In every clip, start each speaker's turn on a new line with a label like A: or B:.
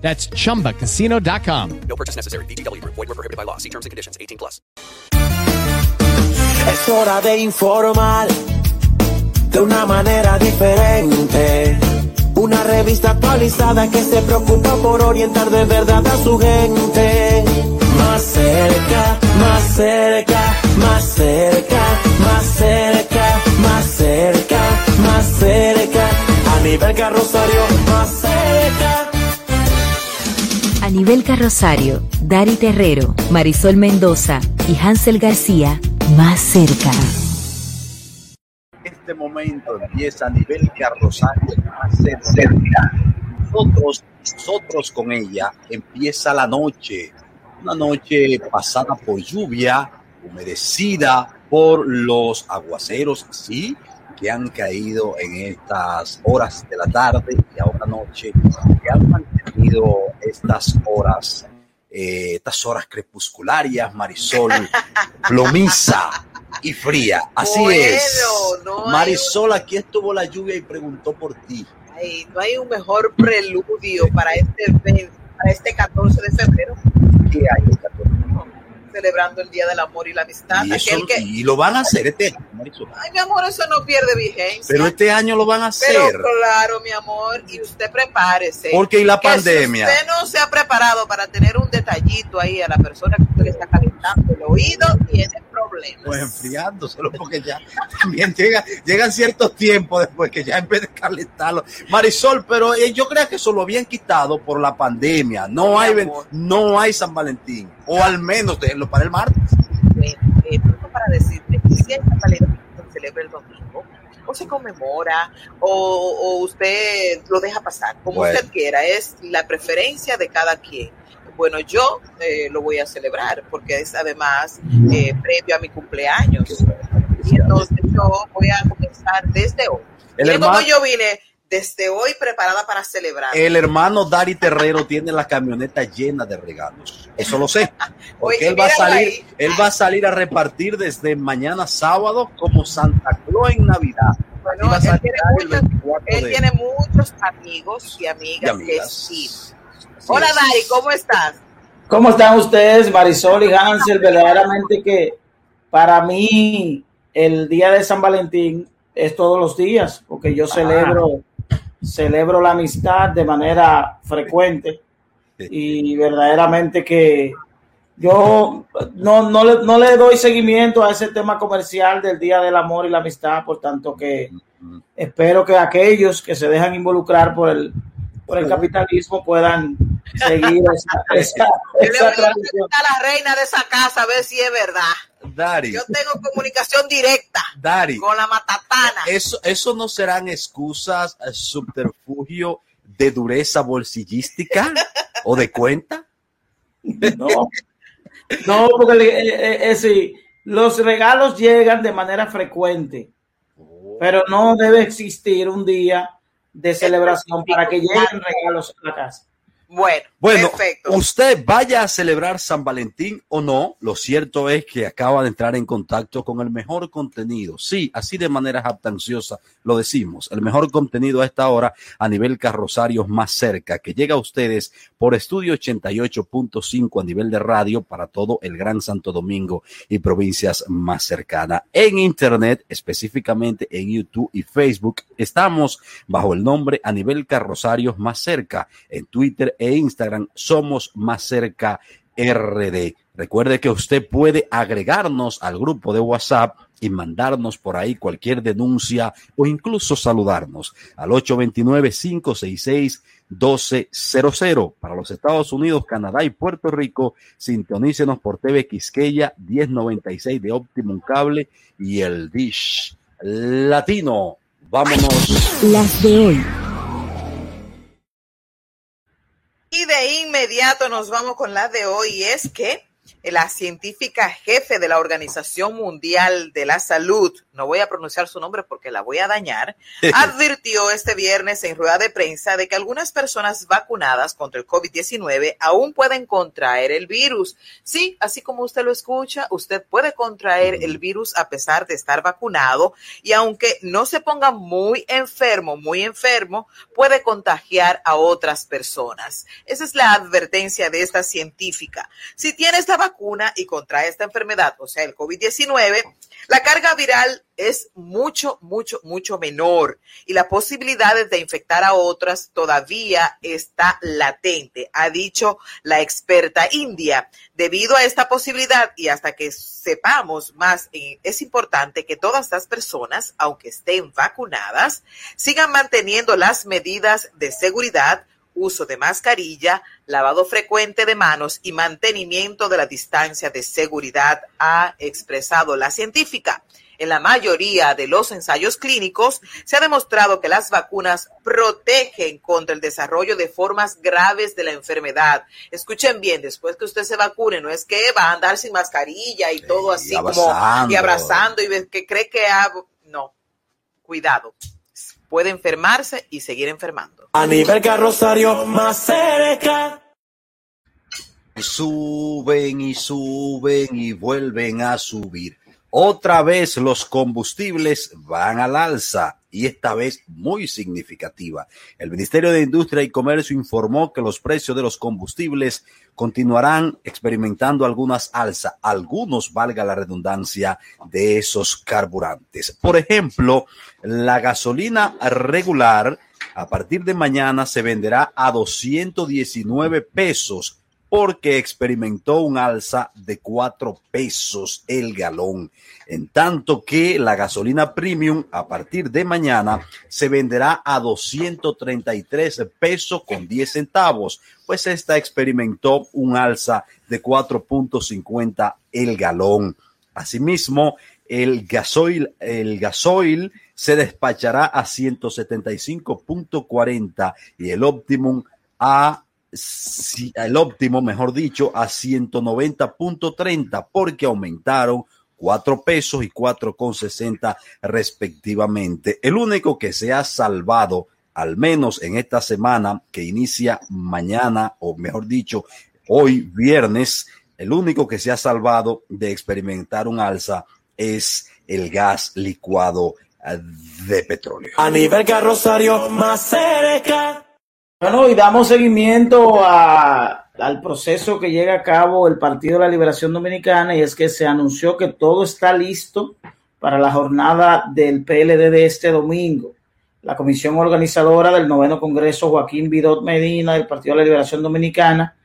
A: That's chumbacasino.com.
B: No purchase necessary. VGW Group. Void were prohibited by law. See terms and conditions. 18 plus.
C: Es hora de informar de una manera diferente. Una revista actualizada que se preocupa por orientar de verdad a su gente. Más cerca, más cerca, más cerca, más cerca, más cerca, más cerca. A nivel carrosario, más cerca.
D: Anibel Carrosario, Dari Terrero, Marisol Mendoza y Hansel García, más cerca.
E: este momento empieza a nivel carrosario ser cerca. Nosotros, nosotros con ella empieza la noche, una noche pasada por lluvia, humedecida por los aguaceros, sí, que han caído en estas horas de la tarde y ahora noche, que han mantenido estas horas, eh, estas horas crepuscularias, Marisol, plomiza y fría. Así
F: Bueno,
E: es.
F: no
E: Marisol, aquí estuvo la lluvia y preguntó por ti.
F: Ay, no hay un mejor preludio para este, para este 14 de febrero,
E: ¿Qué hay?
F: Celebrando el Día del Amor y la Amistad.
E: Y, eso-
F: que,
E: y lo van a hacer este año,
F: ay, mi amor, eso no pierde vigencia.
E: Pero este año lo van a hacer.
F: Pero claro, mi amor, y usted prepárese.
E: Porque y la pandemia.
F: Si usted no se ha preparado para tener un detallito ahí a la persona que usted le está calentando el oído, tiene problemas.
E: Pues enfriándoselo, porque ya también llega, llegan ciertos tiempos después que ya en vez de calentarlo. Marisol, pero eh, yo creo que eso lo habían quitado por la pandemia. No
F: Mi
E: hay,
F: amor.
E: no hay San Valentín. O al menos déjenlo para el martes.
F: Bueno, eh, pronto para decirte que si hay San Valentín se celebra el domingo, o se conmemora, o, o usted lo deja pasar, como
E: Bueno.
F: usted quiera, es la preferencia de cada quien. Bueno, yo eh, lo voy a celebrar porque es además eh, previo a mi cumpleaños. Y entonces yo voy a comenzar desde hoy.
E: El hermano,
F: yo vine desde hoy preparada para celebrar.
E: el hermano Dari Terrero tiene la camioneta llena de regalos. Eso lo sé. Porque
F: Oye,
E: él va a salir,
F: ahí.
E: él va a salir a repartir desde mañana sábado como Santa Claus en Navidad.
F: Bueno, él tiene muchos-
E: 24
F: Él
E: de-
F: tiene muchos amigos y
E: y
F: amigas, que
E: amigas.
F: sí.
E: Así
F: Hola
E: es.
F: Dari, ¿cómo estás?
G: ¿Cómo están ustedes, Marisol y Hansel? Verdaderamente que para mí el día de San Valentín es todos los días, porque yo celebro, celebro la amistad de manera frecuente y verdaderamente que yo no, no, le, no le doy seguimiento a ese tema comercial del Día del Amor y la Amistad, por tanto que espero que aquellos que se dejan involucrar por el, por el capitalismo puedan seguir esa, esa,
F: Yo le
G: esa
F: voy a
G: tradición.
F: preguntar a la reina de esa casa a ver si es verdad.
E: Dari,
F: Yo tengo comunicación directa
E: Dari,
F: con la matatana.
E: eso, eso no serán excusas, eh, subterfugio de dureza bolsillística o de cuenta.
G: No, no porque eh, eh, eh, sí, los regalos llegan de manera frecuente, pero no debe existir un día de celebración para que lleguen regalos a la casa.
F: Bueno,
E: Bueno,
F: perfecto.
E: usted vaya a celebrar San Valentín o no, lo cierto es que acaba de entrar en contacto con el mejor contenido. Sí, así de manera jactanciosa lo decimos, el mejor contenido a esta hora a nivel carrosarios más cerca, que llega a ustedes por estudio 88.5 a nivel de radio para todo el Gran Santo Domingo y provincias más cercanas. En Internet, específicamente en YouTube y Facebook, estamos bajo el nombre a nivel carrosarios más cerca. En Twitter e Instagram somos más cerca RD. Recuerde que usted puede agregarnos al grupo de WhatsApp y mandarnos por ahí cualquier denuncia o incluso saludarnos al 829-566-1200. Para los Estados Unidos, Canadá y Puerto Rico, sintonícenos por TV Quisqueya 1096 de Optimum Cable y el Dish Latino. Vámonos.
D: Las de hoy.
F: Y de inmediato nos vamos con la de hoy. Es que la científica jefe de la Organización Mundial de la Salud, no voy a pronunciar su nombre porque la voy a dañar, advirtió este viernes en rueda de prensa de que algunas personas vacunadas contra el COVID-19 aún pueden contraer el virus. Sí, así como usted lo escucha, usted puede contraer el virus a pesar de estar vacunado y aunque no se ponga muy enfermo, muy enfermo, puede contagiar a otras personas. Esa es la advertencia de esta científica. Si tiene esta vacuna y contrae esta enfermedad, o sea, el COVID-19, la carga viral es mucho, mucho, mucho menor y la posibilidad de infectar a otras todavía está latente, ha dicho la experta india. Debido a esta posibilidad y hasta que sepamos más, eh, es importante que todas las personas, aunque estén vacunadas, sigan manteniendo las medidas de seguridad uso de mascarilla, lavado frecuente de manos y mantenimiento de la distancia de seguridad, ha expresado la científica. En la mayoría de los ensayos clínicos se ha demostrado que las vacunas protegen contra el desarrollo de formas graves de la enfermedad. Escuchen bien, después que usted se vacune, no es que va a andar sin mascarilla y todo así como y abrazando y que cree que ha... no, cuidado puede enfermarse y seguir enfermando.
C: A nivel carrosario más cerca.
E: Suben y suben y vuelven a subir. Otra vez los combustibles van al alza y esta vez muy significativa. El Ministerio de Industria y Comercio informó que los precios de los combustibles continuarán experimentando algunas alzas, algunos valga la redundancia de esos carburantes. Por ejemplo, la gasolina regular a partir de mañana se venderá a 219 pesos porque experimentó un alza de cuatro pesos el galón, en tanto que la gasolina premium a partir de mañana se venderá a 233 pesos con 10 centavos, pues esta experimentó un alza de 4.50 el galón. Asimismo, el gasoil, el gasoil se despachará a 175.40 y el Optimum a el óptimo, mejor dicho, a 190.30 porque aumentaron 4 pesos y 4,60 respectivamente. El único que se ha salvado, al menos en esta semana que inicia mañana, o mejor dicho, hoy viernes, el único que se ha salvado de experimentar un alza es el gas licuado de petróleo.
C: A nivel carrosario más cerca.
G: Bueno, y damos seguimiento al proceso que llega a cabo el Partido de la Liberación Dominicana y es que se anunció que todo está listo para la jornada del PLD de este domingo. La comisión organizadora del noveno Congreso, Joaquín Vidot Medina, del Partido de la Liberación Dominicana,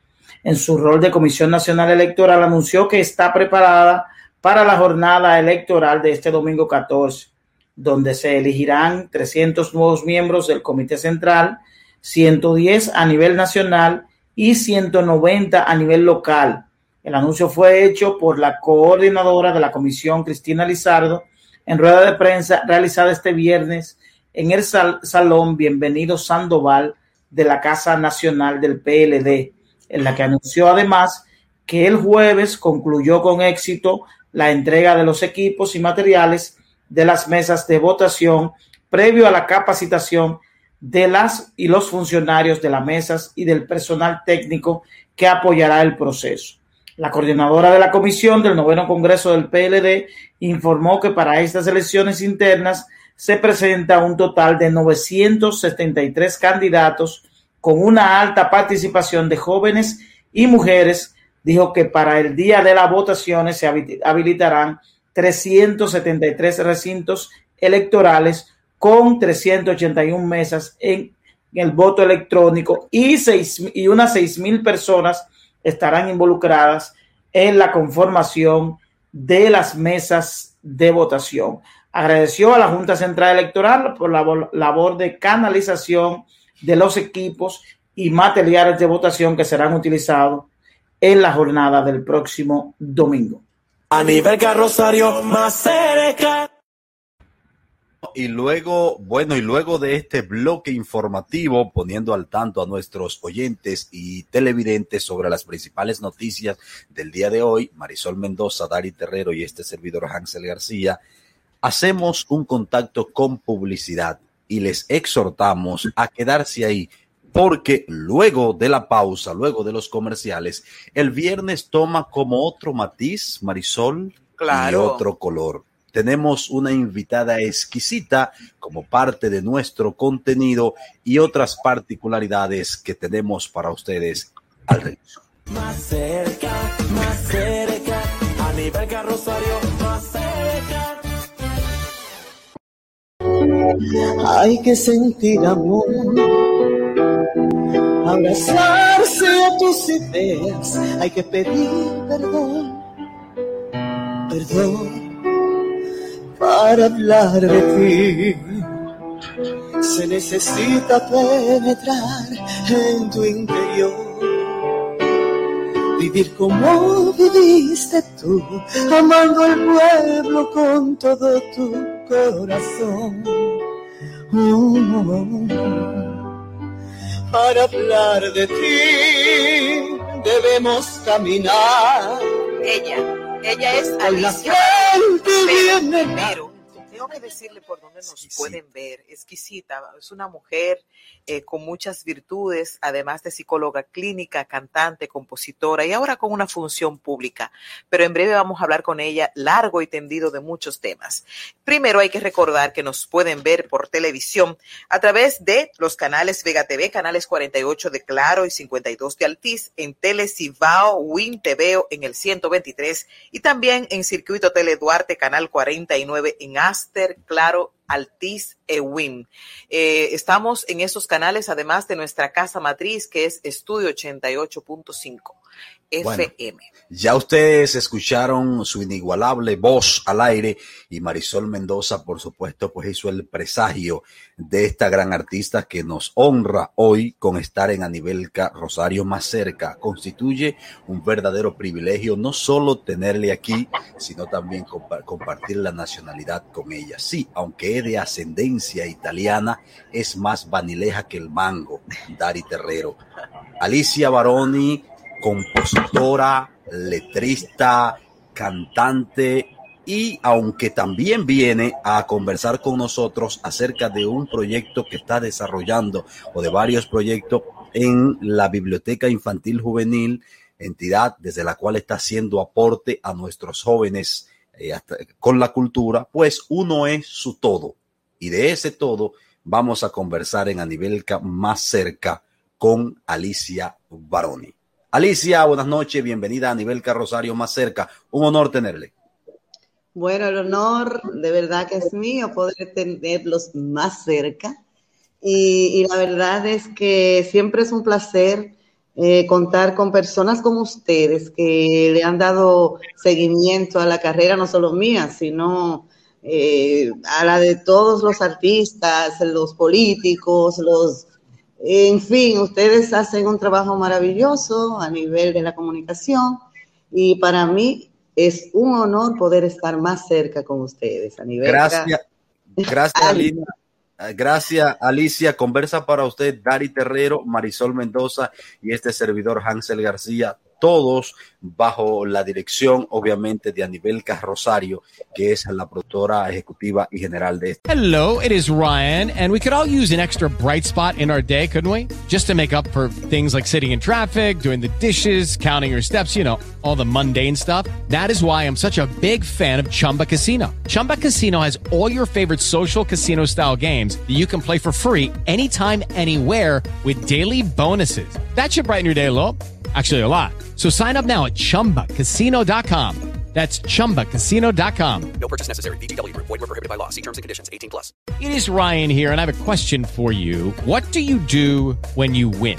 G: en su rol de Comisión Nacional Electoral, anunció que está preparada para la jornada electoral de este domingo 14, donde se elegirán 300 nuevos miembros del Comité Central, 110 a nivel nacional y 190 a nivel local. El anuncio fue hecho por la coordinadora de la comisión, Cristina Lizardo, en rueda de prensa realizada este viernes en el Salón Bienvenido Sandoval de la Casa Nacional del PLD, en la que anunció además que el jueves concluyó con éxito la entrega de los equipos y materiales de las mesas de votación previo a la capacitación de las y los funcionarios de las mesas y del personal técnico que apoyará el proceso. La coordinadora de la comisión del noveno Congreso del PLD informó que para estas elecciones internas se presenta un total de 973 candidatos con una alta participación de jóvenes y mujeres. Dijo que para el día de las votaciones se habilitarán 373 recintos electorales con 381 mesas en el voto electrónico y, seis, y unas 6 mil personas estarán involucradas en la conformación de las mesas de votación. Agradeció a la Junta Central Electoral por la labor de canalización de los equipos y materiales de votación que serán utilizados en la jornada del próximo domingo.
C: A nivel más cerca.
E: Y luego, bueno, y luego de este bloque informativo, poniendo al tanto a nuestros oyentes y televidentes sobre las principales noticias del día de hoy, Marisol Mendoza, Dari Terrero y este servidor Hansel García, hacemos un contacto con publicidad y les exhortamos a quedarse ahí porque luego de la pausa, luego de los comerciales, el viernes toma como otro matiz, Marisol,
F: Claro.
E: y otro color. Tenemos una invitada exquisita como parte de nuestro contenido y otras particularidades que tenemos para ustedes al regreso.
C: Más cerca, más cerca, a nivel carrosario, más cerca. Hay que sentir amor, abrazarse a tus ideas, hay que pedir perdón, perdón para hablar de ti. Se necesita penetrar en tu interior vivir como viviste tú, amando al pueblo con todo tu corazón. Para hablar de ti debemos caminar
F: Ella, ella es
C: con la
F: Alicia.
C: frente bien en la-
F: pero tengo que decirle por dónde nos
E: Exquisita.
F: pueden ver. Exquisita. Es una mujer eh, con muchas virtudes, además de psicóloga clínica, cantante, compositora y ahora con una función pública. Pero en breve vamos a hablar con ella largo y tendido de muchos temas. Primero hay que recordar que nos pueden ver por televisión a través de los canales Vega TV, canales 48 de Claro y 52 de Altiz, en Telecibao, Win TV en el 123 y también en Circuito Tele Duarte, canal 49 en Aster, Claro, Altiz e Win. Eh, estamos en esos canales, además de nuestra casa matriz, que es Estudio 88.5
E: Bueno.
F: FM.
E: Ya ustedes escucharon su inigualable voz al aire y Marisol Mendoza, por supuesto, pues hizo el presagio de esta gran artista que nos honra hoy con estar en Anibelca Rosario más cerca. Constituye un verdadero privilegio no solo tenerle aquí, sino también compa- compartir la nacionalidad con ella. Sí, aunque es de ascendencia italiana, es más vanileja que el mango, Dari Terrero. Alicia Baroni, compositora, letrista, cantante y aunque también viene a conversar con nosotros acerca de un proyecto que está desarrollando o de varios proyectos en la Biblioteca Infantil Juvenil, entidad desde la cual está haciendo aporte a nuestros jóvenes eh, con la cultura, pues uno es su todo. Y de ese todo vamos a conversar en Anibelca más cerca con Alicia Baroni. Alicia, buenas noches, bienvenida a Anibelca Rosario más cerca. Un honor tenerle.
H: Bueno, el honor de verdad que es mío poder tenerlos más cerca. Y, y la verdad es que siempre es un placer eh, contar con personas como ustedes que le han dado seguimiento a la carrera, no solo mía, sino eh, a la de todos los artistas, los políticos, los... En fin, ustedes hacen un trabajo maravilloso a nivel de la comunicación y para mí es un honor poder estar más cerca con ustedes a nivel
E: Gracias, gracias. Alicia. Eh, Gracias, Alicia. Conversa para usted Dari Terrero, Marisol Mendoza y este servidor Hansel García, todos bajo la dirección, obviamente, de Anibelca Rosario, que es la productora ejecutiva y general de.
A: Hello, it is Ryan, and we could all use an extra bright spot in our day, couldn't we? Just to make up for things like sitting in traffic, doing the dishes, counting your steps, you know, all the mundane stuff. That is why I'm such a big fan of Chumba Casino. Chumba Casino has all your favorite social casino style games that you can play for free anytime, anywhere with daily bonuses. That should brighten your day a little. Actually, a lot. So sign up now at chumbacasino.com. That's chumbacasino.com.
B: No purchase necessary. Group. Void were prohibited by law. See terms and conditions. 18 plus.
A: It is Ryan here, and I have a question for you. What do you do when you win?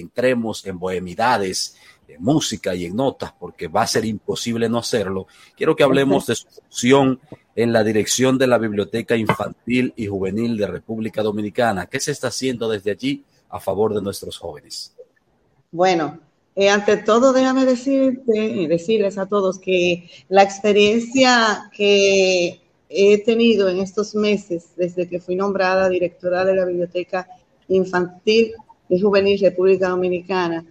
E: entremos en bohemidades, en música y en notas, porque va a ser imposible no hacerlo, quiero que hablemos de su función en la dirección de la Biblioteca Infantil y Juvenil de República Dominicana. ¿Qué se está haciendo desde allí a favor de nuestros jóvenes?
H: Bueno, eh, ante todo, déjame decirte y decirles a todos que la experiencia que he tenido en estos meses, desde que fui nombrada directora de la Biblioteca Infantil Juvenil República Dominicana,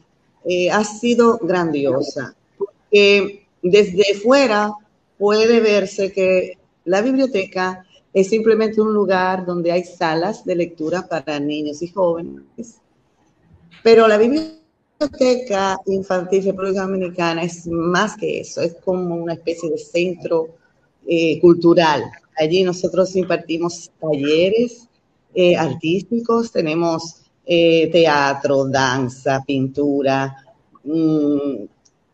H: eh, ha sido grandiosa. Porque desde fuera puede verse que la biblioteca es simplemente un lugar donde hay salas de lectura para niños y jóvenes, pero la biblioteca infantil República Dominicana es más que eso, es como una especie de centro eh, cultural. Allí nosotros impartimos talleres eh, artísticos, tenemos eh, teatro, danza, pintura, mm,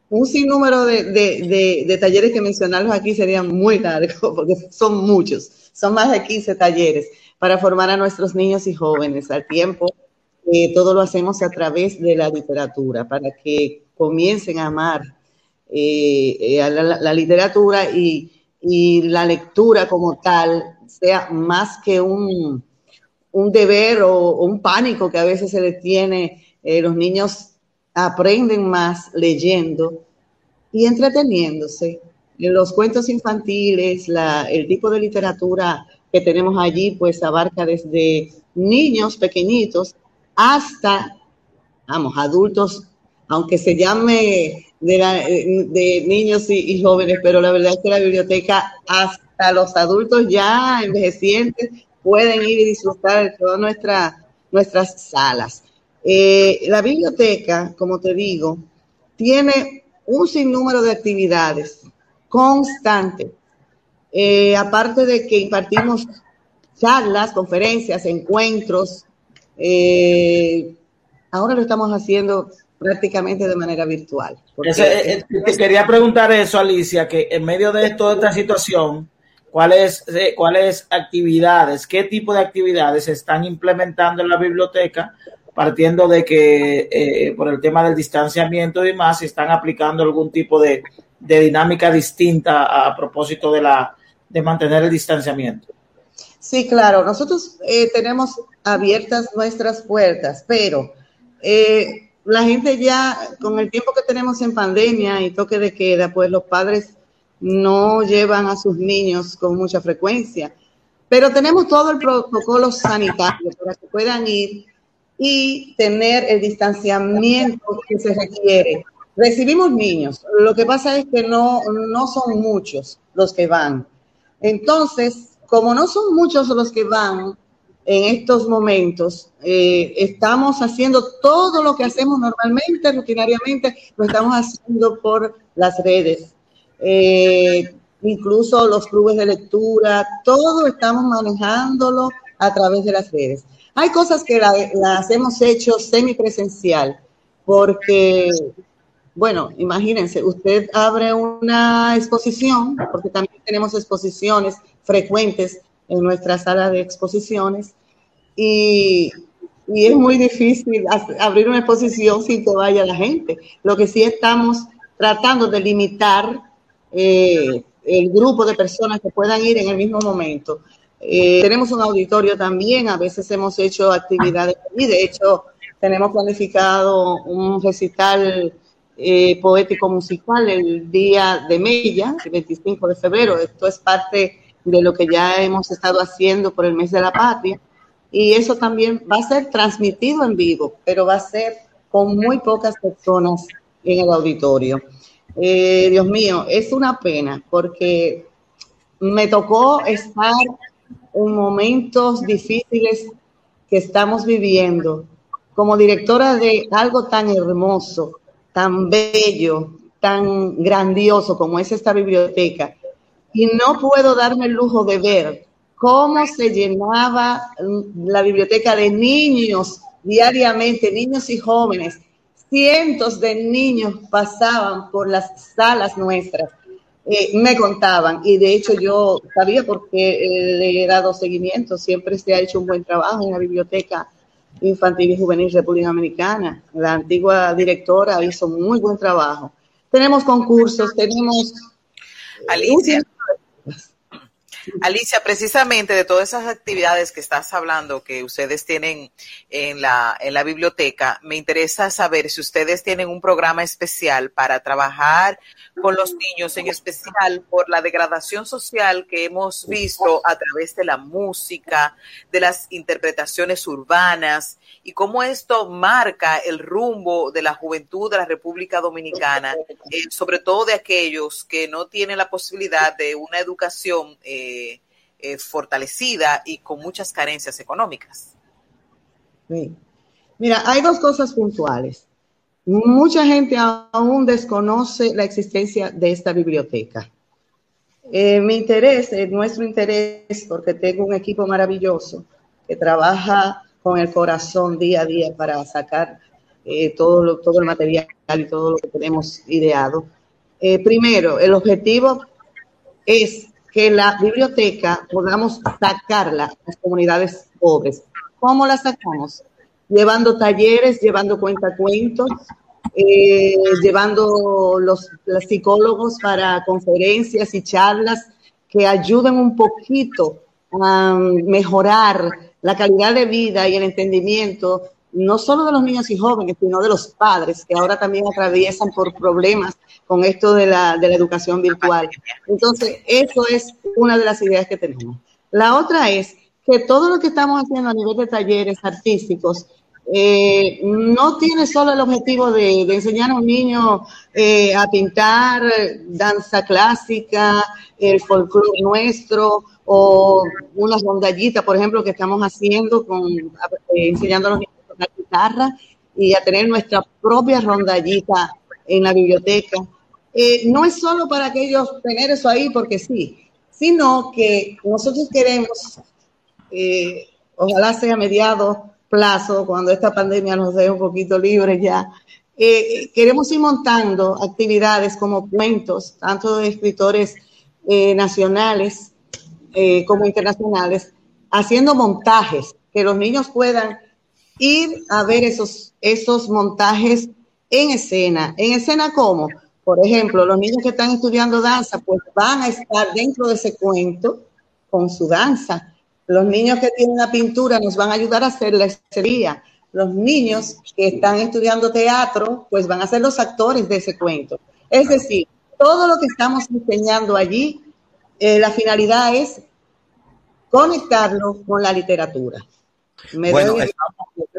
H: un sinnúmero de, de, talleres que mencionarlos aquí serían muy largos, porque son muchos, son más de 15 talleres para formar a nuestros niños y jóvenes al tiempo. Eh, todo lo hacemos a través de la literatura, para que comiencen a amar eh, la, literatura y la lectura como tal sea más que un, un deber o, un pánico que a veces se les tiene. Eh, los niños aprenden más leyendo y entreteniéndose. Los cuentos infantiles, la, el tipo de literatura que tenemos allí, pues abarca desde niños pequeñitos hasta, vamos, adultos, aunque se llame de, de niños y, jóvenes, pero la verdad es que la biblioteca hasta los adultos ya envejecientes pueden ir y disfrutar de todas nuestra, nuestras salas. Eh, la biblioteca, como te digo, tiene un sinnúmero de actividades constantes. Eh, aparte de que impartimos charlas, conferencias, encuentros, eh, ahora lo estamos haciendo prácticamente de manera virtual.
G: Eh, te quería preguntar eso, Alicia, que en medio de toda esta situación, ¿cuáles, cuáles actividades, qué tipo de actividades se están implementando en la biblioteca partiendo de que eh, por el tema del distanciamiento y demás, se están aplicando algún tipo de, dinámica distinta a, a, propósito de, la, de mantener el distanciamiento.
H: Sí, claro, nosotros eh, tenemos abiertas nuestras puertas, pero eh, la gente ya, con el tiempo que tenemos en pandemia y toque de queda, pues los padres no llevan a sus niños con mucha frecuencia, pero tenemos todo el protocolo sanitario para que puedan ir y tener el distanciamiento que se requiere. Recibimos niños, lo que pasa es que no, no son muchos los que van. Entonces, como no son muchos los que van en estos momentos, eh, estamos haciendo todo lo que hacemos normalmente, rutinariamente, lo estamos haciendo por las redes. Eh, incluso los clubes de lectura, todo estamos manejándolo a través de las redes. Hay cosas que la, las hemos hecho semipresencial, porque, bueno, imagínense, usted abre una exposición, porque también tenemos exposiciones frecuentes en nuestra sala de exposiciones, y, y es muy difícil abrir una exposición sin que vaya la gente. Lo que sí estamos tratando de limitar eh, el grupo de personas que puedan ir en el mismo momento. Eh, tenemos un auditorio también, a veces hemos hecho actividades y de hecho tenemos planificado un recital eh, poético musical el día de Mella, el 25 de febrero. Esto es parte de lo que ya hemos estado haciendo por el mes de la patria y eso también va a ser transmitido en vivo, pero va a ser con muy pocas personas en el auditorio. Eh, Dios mío, es una pena porque me tocó estar en momentos difíciles que estamos viviendo como directora de algo tan hermoso, tan bello, tan grandioso como es esta biblioteca, y no puedo darme el lujo de ver cómo se llenaba la biblioteca de niños diariamente, niños y jóvenes. Cientos de niños pasaban por las salas nuestras, eh, me contaban, y de hecho yo sabía porque eh, le he dado seguimiento, siempre se ha hecho un buen trabajo en la biblioteca infantil y juvenil República Dominicana. La antigua directora hizo muy buen trabajo. Tenemos concursos, tenemos...
F: Alicia. Alicia, precisamente de todas esas actividades que estás hablando que ustedes tienen en la, en la biblioteca, me interesa saber si ustedes tienen un programa especial para trabajar con los niños, en especial por la degradación social que hemos visto a través de la música, de las interpretaciones urbanas y cómo esto marca el rumbo de la juventud de la República Dominicana, eh, sobre todo de aquellos que no tienen la posibilidad de una educación eh, eh, fortalecida y con muchas carencias económicas.
H: Mira, hay dos cosas puntuales. Mucha gente aún desconoce la existencia de esta biblioteca. Eh, mi interés, eh, nuestro interés, porque tengo un equipo maravilloso que trabaja con el corazón día a día para sacar eh, todo, todo el material y todo lo que tenemos ideado. primero, el objetivo es que la biblioteca podamos sacarla a las comunidades pobres. ¿Cómo la sacamos? llevando talleres, llevando cuentacuentos, eh, llevando los, psicólogos para conferencias y charlas que ayuden un poquito a mejorar la calidad de vida y el entendimiento no solo de los niños y jóvenes, sino de los padres, que ahora también atraviesan por problemas con esto de la, de la educación virtual. Entonces, eso es una de las ideas que tenemos. La otra es que todo lo que estamos haciendo a nivel de talleres artísticos eh, no tiene solo el objetivo de, enseñar a un niño eh, a pintar danza clásica, el folclore nuestro o una rondallita, por ejemplo, que estamos haciendo con eh, enseñando a los niños a tocar guitarra y a tener nuestra propia rondallita en la biblioteca. no es solo para que ellos tener eso ahí porque sí, sino que nosotros queremos eh, ojalá sea a mediados plazo, cuando esta pandemia nos dé un poquito libre ya, eh, queremos ir montando actividades como cuentos, tanto de escritores eh, nacionales como internacionales, haciendo montajes, que los niños puedan ir a ver esos, esos montajes en escena. ¿En escena cómo? Por ejemplo, los niños que están estudiando danza, pues van a estar dentro de ese cuento con su danza los niños que tienen la pintura nos van a ayudar a hacer la escenería. Los niños que están estudiando teatro, pues van a ser los actores de ese cuento. Es decir, todo lo que estamos enseñando allí, eh, la finalidad es conectarlo con la literatura.
E: Bueno,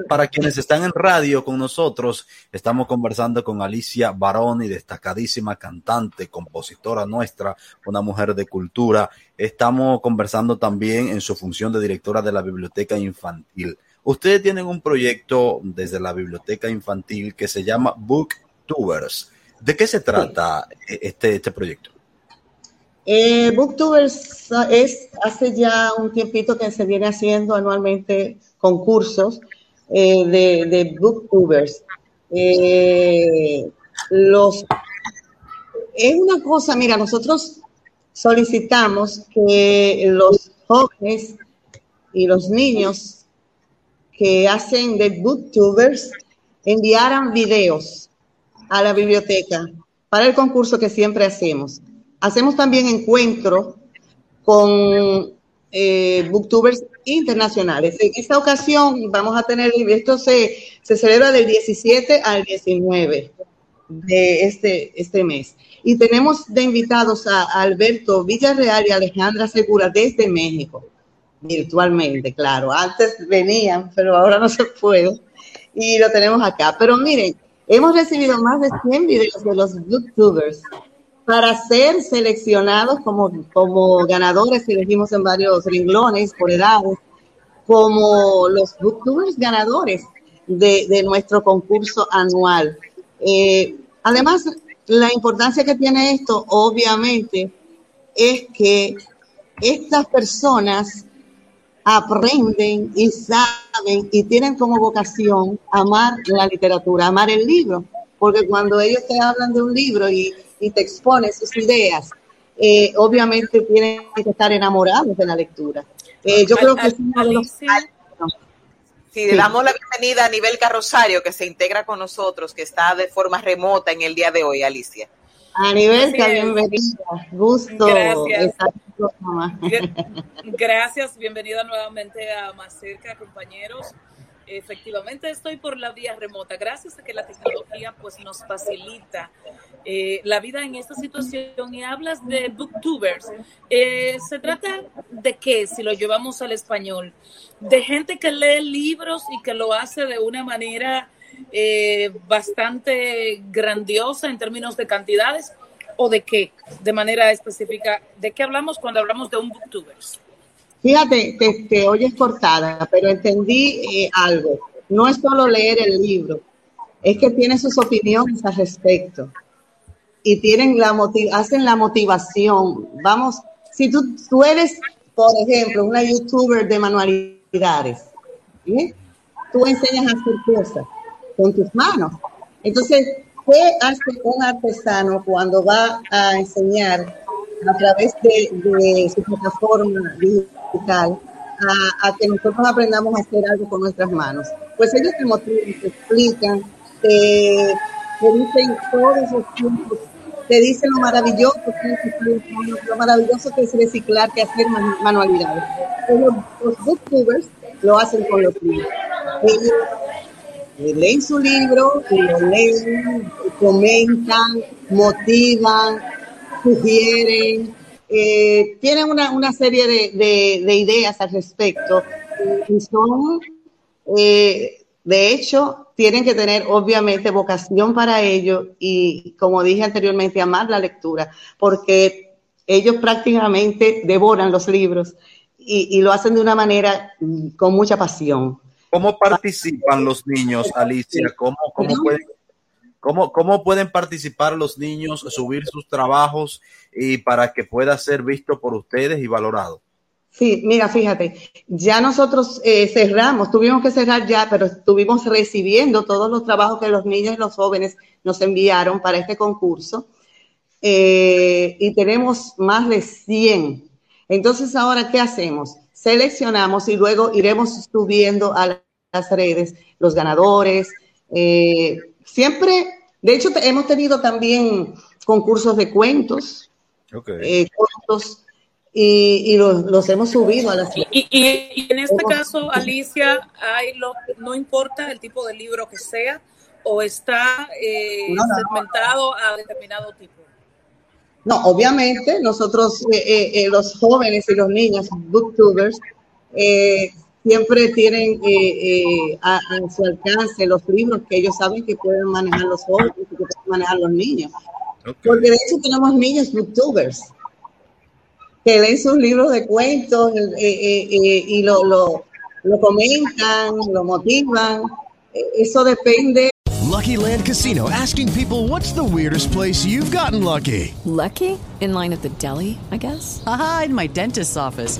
E: para quienes están en radio con nosotros, estamos conversando con Alicia Baroni, destacadísima cantante, compositora nuestra, una mujer de cultura. Estamos conversando también en su función de directora de la Biblioteca Infantil. Ustedes tienen un proyecto desde la Biblioteca Infantil que se llama Booktubers. ¿De qué se trata este, este proyecto?
H: Eh, Booktubers es hace ya un tiempito que se viene haciendo anualmente concursos eh, de, booktubers. Eh, los, es una cosa, mira, nosotros solicitamos que los jóvenes y los niños que hacen de booktubers enviaran videos a la biblioteca para el concurso que siempre hacemos. Hacemos también encuentros con eh, booktubers internacionales. En esta ocasión vamos a tener, esto se, se celebra del 17 al 19 de este, este mes. Y tenemos de invitados a Alberto Villarreal y Alejandra Segura desde México, virtualmente, claro. Antes venían, pero ahora no se puede. Y lo tenemos acá. Pero miren, hemos recibido más de 100 videos de los booktubers para ser seleccionados como, como ganadores, elegimos en varios renglones por edades, como los booktubers ganadores. de, de nuestro concurso anual. Eh, además, la importancia que tiene esto, obviamente, es que estas personas aprenden y saben y tienen como vocación amar la literatura, amar el libro, porque cuando ellos te hablan de un libro y, y te exponen sus ideas, eh, obviamente tienen que estar enamorados de la lectura. Eh, yo creo que es uno de los
F: Sí, le damos la bienvenida a Nivel Carrosario, que se integra con nosotros, que está de forma remota en el día de hoy, Alicia.
H: A nivel bienvenida. Gusto.
I: Gracias. Gracias, bienvenida nuevamente a Más Cerca, compañeros. Efectivamente, estoy por la vía remota, gracias a que la tecnología pues, nos facilita eh, la vida en esta situación. Y hablas de booktubers. Eh, ¿Se trata de qué, si lo llevamos al español? De gente que lee libros y que lo hace de una manera eh, bastante grandiosa en términos de cantidades, o de qué, de manera específica. ¿De qué hablamos cuando hablamos de un booktubers?
H: Fíjate, te, te oyes cortada, pero entendí eh, algo. No es solo leer el libro, es que tiene sus opiniones al respecto y tienen la hacen la motivación. Vamos, si tú, tú eres, por ejemplo, una youtuber de manualidades, tú enseñas a hacer cosas con tus manos. Entonces, ¿qué hace un artesano cuando va a enseñar a través de, su plataforma digital a, que nosotros aprendamos a hacer algo con nuestras manos? Pues ellos te motivan, te explican, te, dicen todos los tiempos, te dicen lo maravilloso que es, lo maravilloso que es reciclar, que hacer manualidades. Los, booktubers lo hacen con los libros. Ellos leen su libro lo leen, comentan, motivan, sugieren, eh, tienen una, una serie de, de, de, ideas al respecto y son, eh, de hecho, tienen que tener obviamente vocación para ello y, como dije anteriormente, amar la lectura, porque ellos prácticamente devoran los libros y, y lo hacen de una manera mm, con mucha pasión.
E: ¿Cómo participan los niños, Alicia? ¿Cómo, cómo, pueden, cómo, ¿Cómo pueden participar los niños, subir sus trabajos y para que pueda ser visto por ustedes y valorado?
H: Sí, mira, fíjate, ya nosotros eh, cerramos, tuvimos que cerrar ya, pero estuvimos recibiendo todos los trabajos que los niños y los jóvenes nos enviaron para este concurso eh, y tenemos más de 100. Entonces, ahora, ¿qué hacemos? seleccionamos y luego iremos subiendo a las redes los ganadores. Eh, siempre, de hecho, hemos tenido también concursos de cuentos,
E: okay.
H: eh, cuentos y, y los, los, hemos subido a las
I: y, y, y en este caso, Alicia, hay lo, no importa el tipo de libro que sea o está eh, no, no, segmentado no. a determinado tipo.
H: No, obviamente nosotros, eh, eh, los jóvenes y los niños, booktubers, eh, siempre tienen eh, a, a, su alcance los libros que ellos saben que pueden manejar los jóvenes y que pueden manejar los niños. Okay. Porque de hecho tenemos niños booktubers que leen sus libros de cuentos eh, y lo, lo, lo comentan, lo motivan. Eso depende
J: Lucky Land Casino asking people what's the weirdest place you've gotten lucky?
K: Lucky? In line at the deli, I guess?
L: Aha, in my dentist's office.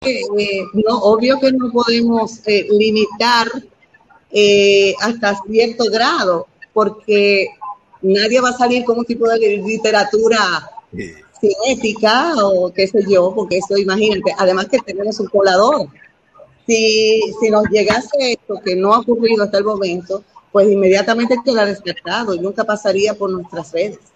H: Eh, no, obvio que no podemos eh, limitar eh, hasta cierto grado, porque nadie va a salir con un tipo de literatura sin ética o qué sé yo, porque eso, imagínate, además que tenemos un colador. Si, si nos llegase esto que no ha ocurrido hasta el momento, pues inmediatamente queda despertado y nunca pasaría por nuestras redes.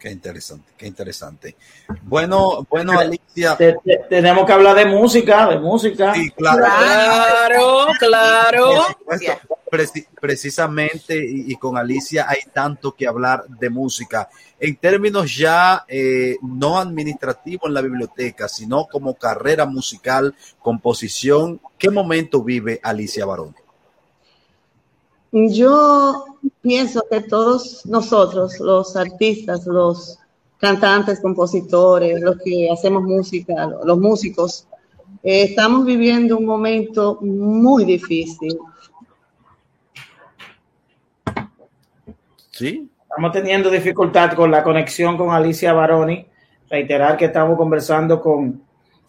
E: Qué interesante, qué interesante. Bueno, bueno, Alicia.
G: Te- te- tenemos que hablar de música, de música.
E: Sí, claro.
I: Claro, claro.
E: Preci- precisamente, y, y con Alicia hay tanto que hablar de música. En términos ya eh, no administrativos en la biblioteca, sino como carrera musical, composición, ¿qué momento vive Alicia Barón?
H: Yo pienso que todos nosotros, los artistas, los cantantes, compositores, los que hacemos música, los músicos, eh, estamos viviendo un momento muy difícil.
E: Sí.
G: Estamos teniendo dificultad con la conexión con Alicia Baroni. Reiterar que estamos conversando con,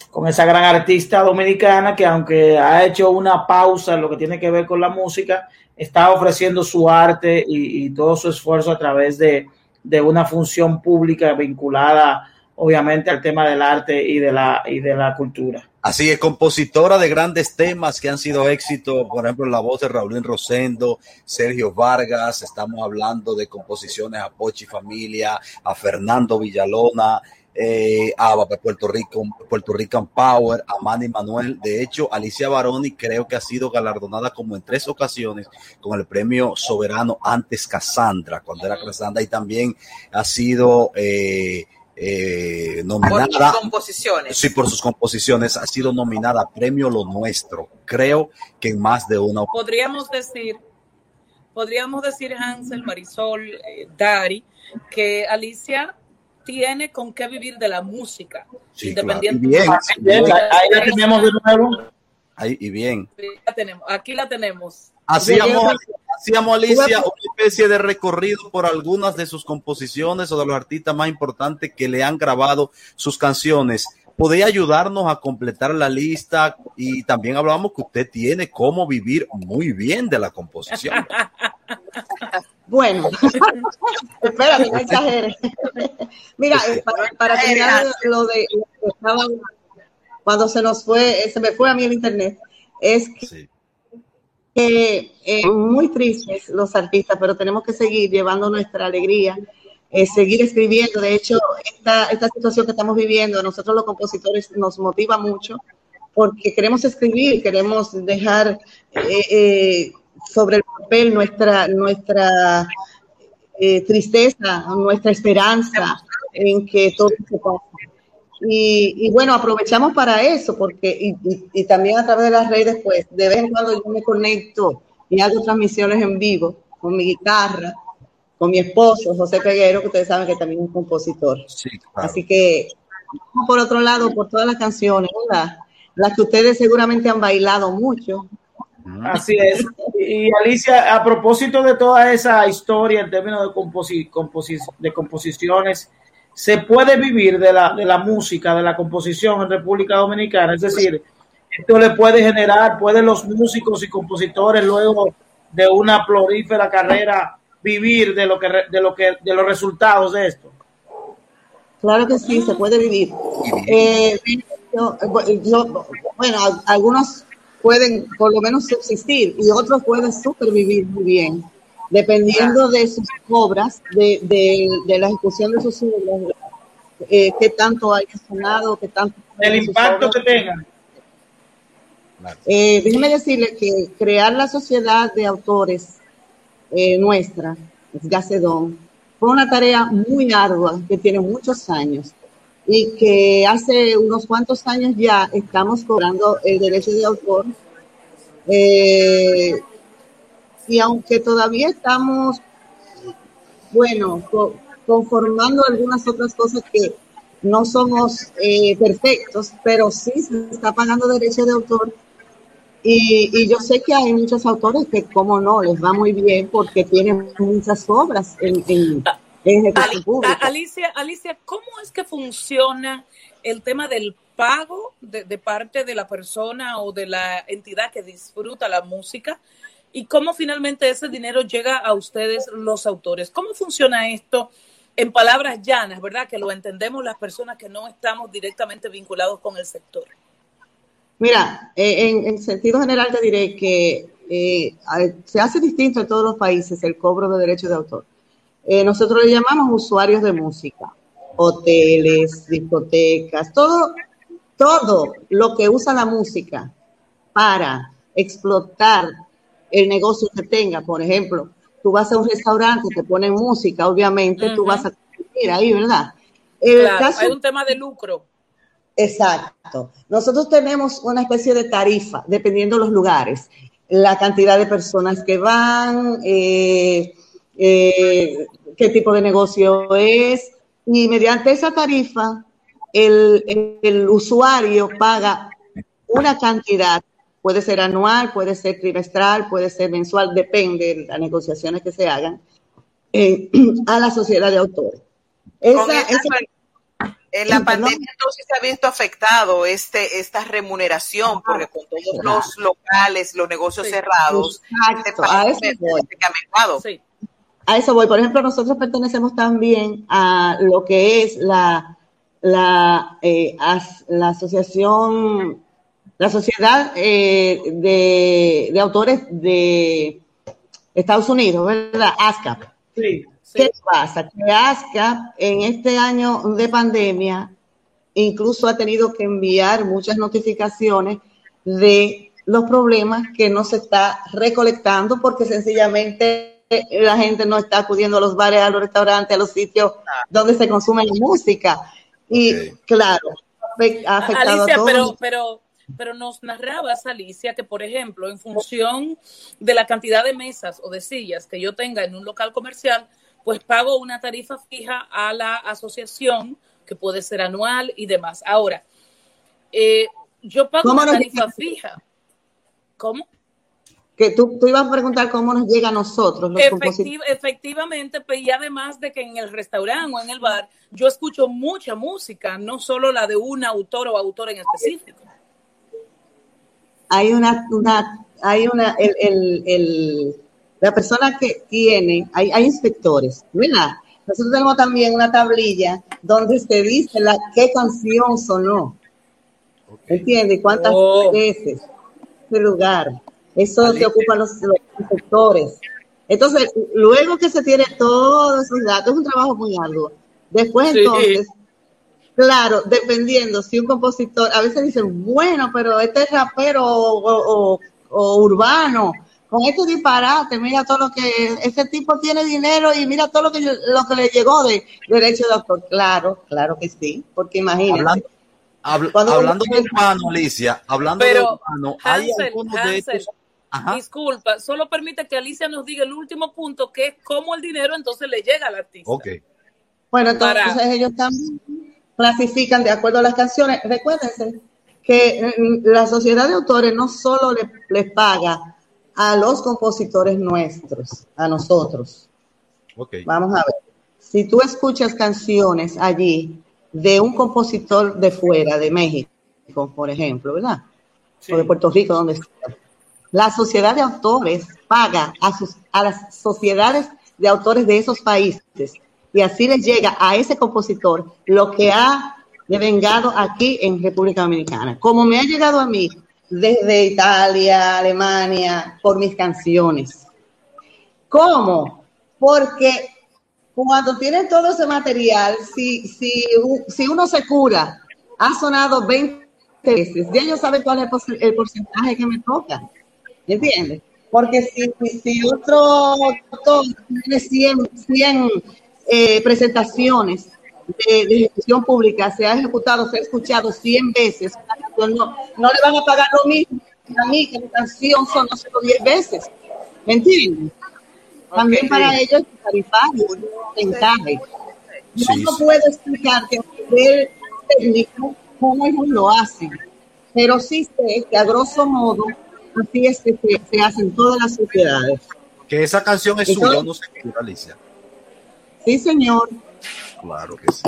G: con esa gran artista dominicana que aunque ha hecho una pausa en lo que tiene que ver con la música, está ofreciendo su arte y, todo su esfuerzo a través de, de una función pública vinculada obviamente al tema del arte y de la, y de la cultura.
E: Así es, compositora de grandes temas que han sido éxito, por ejemplo, la voz de Raulín Rosendo, Sergio Vargas, estamos hablando de composiciones a Pochi Familia, a Fernando Villalona, eh, a Puerto Rico, Puerto Rican Power, a Manny Manuel. De hecho, Alicia Baroni creo que ha sido galardonada como en tres ocasiones con el premio soberano antes Cassandra, cuando era Cassandra, y también ha sido eh, eh,
F: Por
E: nominada.
F: sus composiciones.
E: Sí, por sus composiciones ha sido nominada a Premio Lo Nuestro. Creo que en más de una.
I: Podríamos decir, podríamos decir Hansel, Marisol, eh, Dari, que Alicia tiene con qué vivir de la música,
E: Sí,
I: independiente.
E: claro. Y bien,
G: Ahí ahí la tenemos de nuevo.
E: Ahí, y bien.
I: La tenemos, aquí la tenemos.
E: Hacíamos, hacíamos Alicia una especie de recorrido por algunas de sus composiciones o de los artistas más importantes que le han grabado sus canciones. ¿Podría ayudarnos a completar la lista? Y también hablábamos que usted tiene cómo vivir muy bien de la composición.
H: Bueno, espérate, no exageres. Mira, para, para terminar lo de estaba cuando se nos fue, eh, se me fue a mí el internet, es que, eh, muy tristes los artistas, pero tenemos que seguir llevando nuestra alegría, eh, seguir escribiendo. De hecho, esta, esta situación que estamos viviendo, a nosotros los compositores nos motiva mucho porque queremos escribir, queremos dejar sobre el papel nuestra, nuestra eh, tristeza, nuestra esperanza en que todo se pase. Y, y bueno, aprovechamos para eso, porque y, y- y también a través de las redes, pues de vez en cuando yo me conecto y hago transmisiones en vivo con mi guitarra, con mi esposo, José Peguero, que ustedes saben que también es un compositor. Así que, por otro lado, por todas las canciones, ¿verdad? Las que ustedes seguramente han bailado mucho.
G: Así es. Y Alicia, a propósito de toda esa historia en términos de, composi- composi- de composiciones, ¿se puede vivir de la, de la música, de la composición en República Dominicana? Es decir, esto le puede generar, pueden los músicos y compositores luego de una florífera carrera vivir de lo que de lo que de los resultados de esto.
H: Claro que sí, se puede vivir. Eh, yo- yo- bueno, algunos pueden por lo menos subsistir y otros pueden supervivir muy bien, dependiendo de sus obras, de, de, de la ejecución de sus obras, eh, qué tanto haya sonado, qué tanto...
G: El impacto que tengan.
H: Eh, déjeme decirle que crear la sociedad de autores eh, nuestra, Gacedón, fue una tarea muy ardua que tiene muchos años y que hace unos cuantos años ya estamos cobrando el derecho de autor. Eh, y aunque todavía estamos, bueno, co- conformando algunas otras cosas que no somos eh, perfectos, pero sí se está pagando derecho de autor y, y yo sé que hay muchos autores que, como no, les va muy bien porque tienen muchas obras en, en, pública.
I: Alicia, Alicia, ¿cómo es que funciona el tema del pago de, de parte de la persona o de la entidad que disfruta la música? ¿Y cómo finalmente ese dinero llega a ustedes, los autores? ¿Cómo funciona esto en palabras llanas, ¿verdad? Que lo entendemos las personas que no estamos directamente vinculados con el sector.
H: Mira, eh, en, en sentido general te diré que eh, se hace distinto en todos los países el cobro de derechos de autor. Eh, nosotros le llamamos usuarios de música, hoteles, discotecas, todo, todo lo que usa la música para explotar el negocio que tenga. Por ejemplo, tú vas a un restaurante, te ponen música, obviamente tú vas a ir ahí, ¿verdad?
I: El claro, caso, hay un tema de lucro.
H: Exacto. Nosotros tenemos una especie de tarifa, dependiendo de los lugares, la cantidad de personas que van, eh, eh, qué tipo de negocio es, y mediante esa tarifa, el, el, el usuario paga una cantidad puede ser anual, puede ser trimestral, puede ser mensual, depende de las negociaciones que se hagan, eh, a la sociedad de autores.
F: Esa, esa, en la pandemia entonces se ha visto afectado este, esta remuneración, porque con todos claro. los locales, los negocios sí. cerrados,
H: Exacto. a eso voy. Sí. A eso voy. Por ejemplo, nosotros pertenecemos también a lo que es la, la, eh, as, la asociación la Sociedad eh, de, de, Autores de Estados Unidos, ¿verdad? ASCAP.
G: Sí,
H: sí. ¿Qué pasa? Que ASCAP en este año de pandemia incluso ha tenido que enviar muchas notificaciones de los problemas que no se está recolectando porque sencillamente la gente no está acudiendo a los bares, a los restaurantes, a los sitios donde se consume la música. Y okay. claro, ha afectado
I: Alicia,
H: a todos.
I: pero, pero pero nos narraba Alicia que, por ejemplo, en función de la cantidad de mesas o de sillas que yo tenga en un local comercial, pues pago una tarifa fija a la asociación, que puede ser anual y demás. Ahora, eh, yo pago una tarifa fija. ¿Cómo?
H: Que tú, tú, ibas a preguntar cómo nos llega a nosotros. Los
I: Efectiv efectivamente, pues, y además de que en el restaurante o en el bar yo escucho mucha música, no solo la de un autor o autor en específico
H: hay una, una hay una, el, el, el, la persona que tiene, hay, hay inspectores, ¿verdad? Nosotros tenemos también una tablilla donde se dice la, qué canción sonó. Okay. ¿Entiendes? ¿Cuántas oh. veces? Ese lugar. Eso Alicia. se ocupan los, los inspectores. Entonces, luego que se tiene todos esos datos, es un trabajo muy arduo. Después, sí. entonces, Claro, dependiendo, si un compositor, a veces dicen, bueno, pero este es rapero o, o, o, urbano, con este disparate, mira todo lo que, ese tipo tiene dinero y mira todo lo que, lo que le llegó de derecho de autor. Claro, claro que sí, porque imagínate.
E: Hablando, habl hablando de urbano, Alicia, hablando
I: pero,
E: de urbano, hay
I: Hansel,
E: algunos
I: Hansel,
E: de estos...
I: Ajá. Disculpa, solo permite que Alicia nos diga el último punto, que es cómo el dinero entonces le llega al artista.
E: Ok.
H: Bueno, entonces Para... ellos también clasifican de acuerdo a las canciones. Recuérdense que la sociedad de autores no solo les le paga a los compositores nuestros, a nosotros.
E: Okay.
H: Vamos a ver. Si tú escuchas canciones allí de un compositor de fuera, de México, por ejemplo, ¿verdad? Sí. O de Puerto Rico, donde está. La sociedad de autores paga a, sus, a las sociedades de autores de esos países y así les llega a ese compositor lo que ha devengado aquí en República Dominicana. Como me ha llegado a mí desde Italia, Alemania, por mis canciones. ¿Cómo? Porque cuando tienen todo ese material, si, si, si uno se cura, ha sonado 20 veces, ya ellos saben cuál es el porcentaje que me toca. ¿Entiendes? Porque si, si otro autor tiene 100, 100 eh, presentaciones de, de, ejecución pública se ha ejecutado, se ha escuchado 100 veces, no, no le van a pagar lo mismo a mí que mi canción son no solo 10 veces. ¿Me entiendes? Okay. También para ellos es tarifario, encaje. Yo sí, no puedo explicar que a nivel técnico cómo ellos lo hacen, pero sí sé que a grosso modo así es que se, se hacen todas las sociedades.
E: Que esa canción es suya, no sé qué, Alicia.
H: Sí, señor.
E: Claro que sí.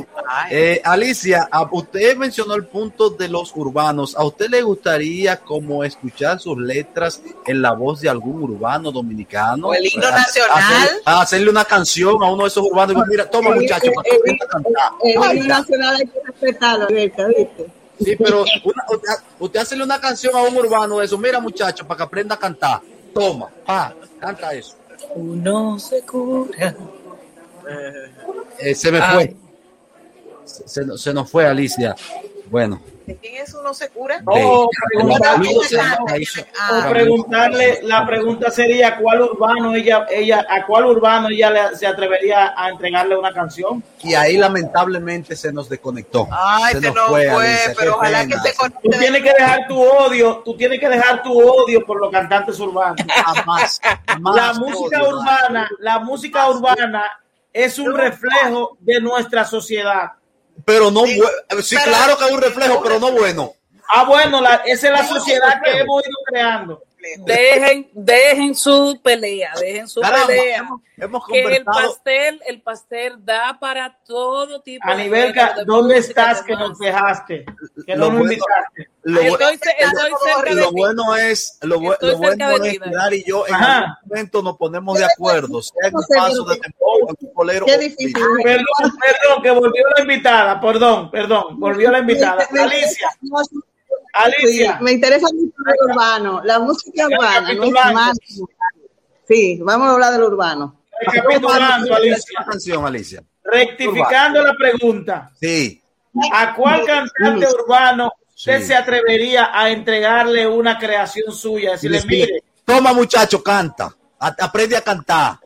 E: Eh, Alicia, a- usted mencionó el punto de los urbanos. ¿A usted le gustaría como escuchar sus letras en la voz de algún urbano dominicano?
F: O el himno nacional.
E: hacer- hacerle una canción a uno de esos urbanos. Mira, toma
H: El-
E: muchacho,
H: el-
E: para que
H: el-. El
E: Ay,
H: himno nacional hay que respetarlo, ¿viste?
E: Sí, pero una- usted, usted hacerle una canción a un urbano de eso. Mira, muchacho, para que aprenda a cantar. Toma, ah, canta eso.
I: Uno se cura.
E: Eh, se me
I: Ay.
E: fue. Se, se se nos fue, Alicia. Bueno.
F: ¿De quién es uno se cura?
G: No,
E: de-
G: preguntarle,
F: Ah,
G: o preguntarle, la pregunta sería cuál urbano ella, ella, a cuál urbano ella le- se atrevería a entregarle una canción.
E: Y ahí lamentablemente se nos desconectó.
F: Ay, se nos fue,
E: Alicia,
F: pero ojalá
E: pena.
F: que se
G: Tú tienes que dejar tu odio, tú tienes que dejar tu odio por los cantantes urbanos.
E: Jamás, jamás
G: La música
E: odio,
G: urbana, la música urbana es un reflejo de nuestra sociedad.
E: Pero no, bu- sí, claro que es un reflejo, pero no bueno.
G: Ah, bueno, la- esa es la sociedad que hemos ido creando.
I: Dejen, dejen su pelea, dejen su
E: Caramba,
I: pelea.
E: hemos- hemos
I: que el pastel, el pastel da para todo tipo género de
G: ¿dónde estás que nos dejaste? Que
E: Lo
G: no nos
E: bueno-
G: invitaste.
E: Lo,
I: Estoy, cerca
E: lo bueno es, lo, bueno es que. Dar y yo en
G: Ajá.
E: algún momento nos ponemos de acuerdo, sea en un paso de temor, en un bolero.
H: Qué
E: o-
H: difícil.
G: Perdón, perdón, que volvió la invitada, perdón, perdón, volvió la invitada. Alicia, Alicia.
H: Sí, me interesa mucho el urbano, la música urbana, no es más. Sí, vamos a hablar del urbano.
G: Recapitulando, Alicia,
E: canción, Alicia.
G: rectificando la pregunta,
E: Sí.
G: ¿a cuál cantante urbano usted
E: Sí.
G: se atrevería a entregarle una creación suya? Decirle, mire,
E: Toma, muchacho, canta. Aprende a cantar.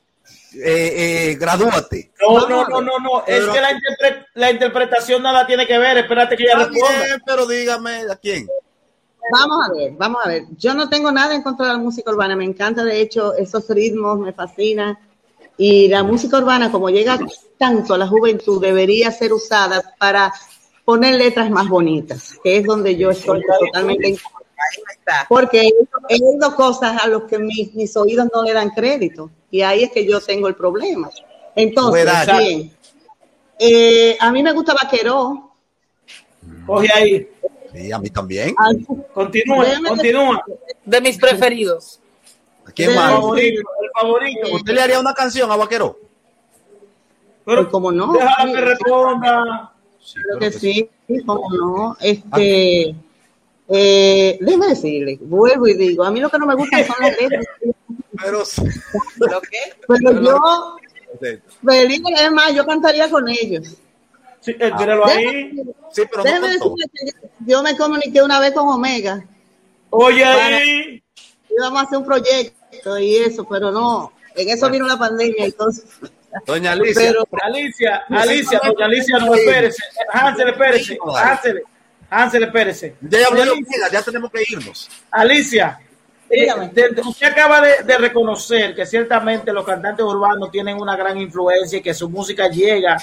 E: Eh, eh, gradúate.
G: no, no, no, no, no, es
E: Pero-
G: que la, interpre- la interpretación nada tiene que ver, espérate que ella responda.
E: bien, pero dígame a quién.
H: Vamos a ver, vamos a ver. Yo no tengo nada en contra de la música urbana, me encanta de hecho esos ritmos, me fascina. Y la música urbana, como llega tanto a la juventud, debería ser usada para poner letras más bonitas, que es donde yo estoy totalmente en. Porque he oído cosas a los que mis, mis oídos no le dan crédito y ahí es que yo tengo el problema. Entonces, bien, eh, a mí me gusta Vaqueró.
G: Coge ahí,
E: Sí, a mí también.
G: continúa,
H: Déjame
G: continúa.
I: De mis preferidos.
E: ¿A quién más?
G: favorito, el favorito.
E: ¿Usted le haría una canción a Vaquero?
G: Pero
H: como no,
G: déjala
H: sí,
G: que responda.
E: Sí, claro
H: que
E: que
H: sí, como no. Este, eh, déjeme decirle, vuelvo y digo, a mí lo que no me gustan son las letras.
E: Pero,
F: ¿Lo qué?
H: Pero yo, feliz, es más, yo cantaría con ellos.
G: Sí, eh, tíralo ahí.
E: sí, pero no
H: Déjeme
E: cantó.
H: decirle que yo, yo me comuniqué una vez con Omega.
G: Oye ahí.
H: íbamos a hacer un proyecto y eso, pero no, en eso vino la pandemia, entonces.
E: Doña Alicia.
H: Pero-
G: Alicia, Alicia, doña Alicia, no, espérese. Hansel, espérese. Hansel, Hansel, espérese.
E: Ya ya tenemos que irnos.
G: Alicia, eh,
H: Dígame.
G: de- de- usted acaba de, de reconocer que ciertamente los cantantes urbanos tienen una gran influencia y que su música llega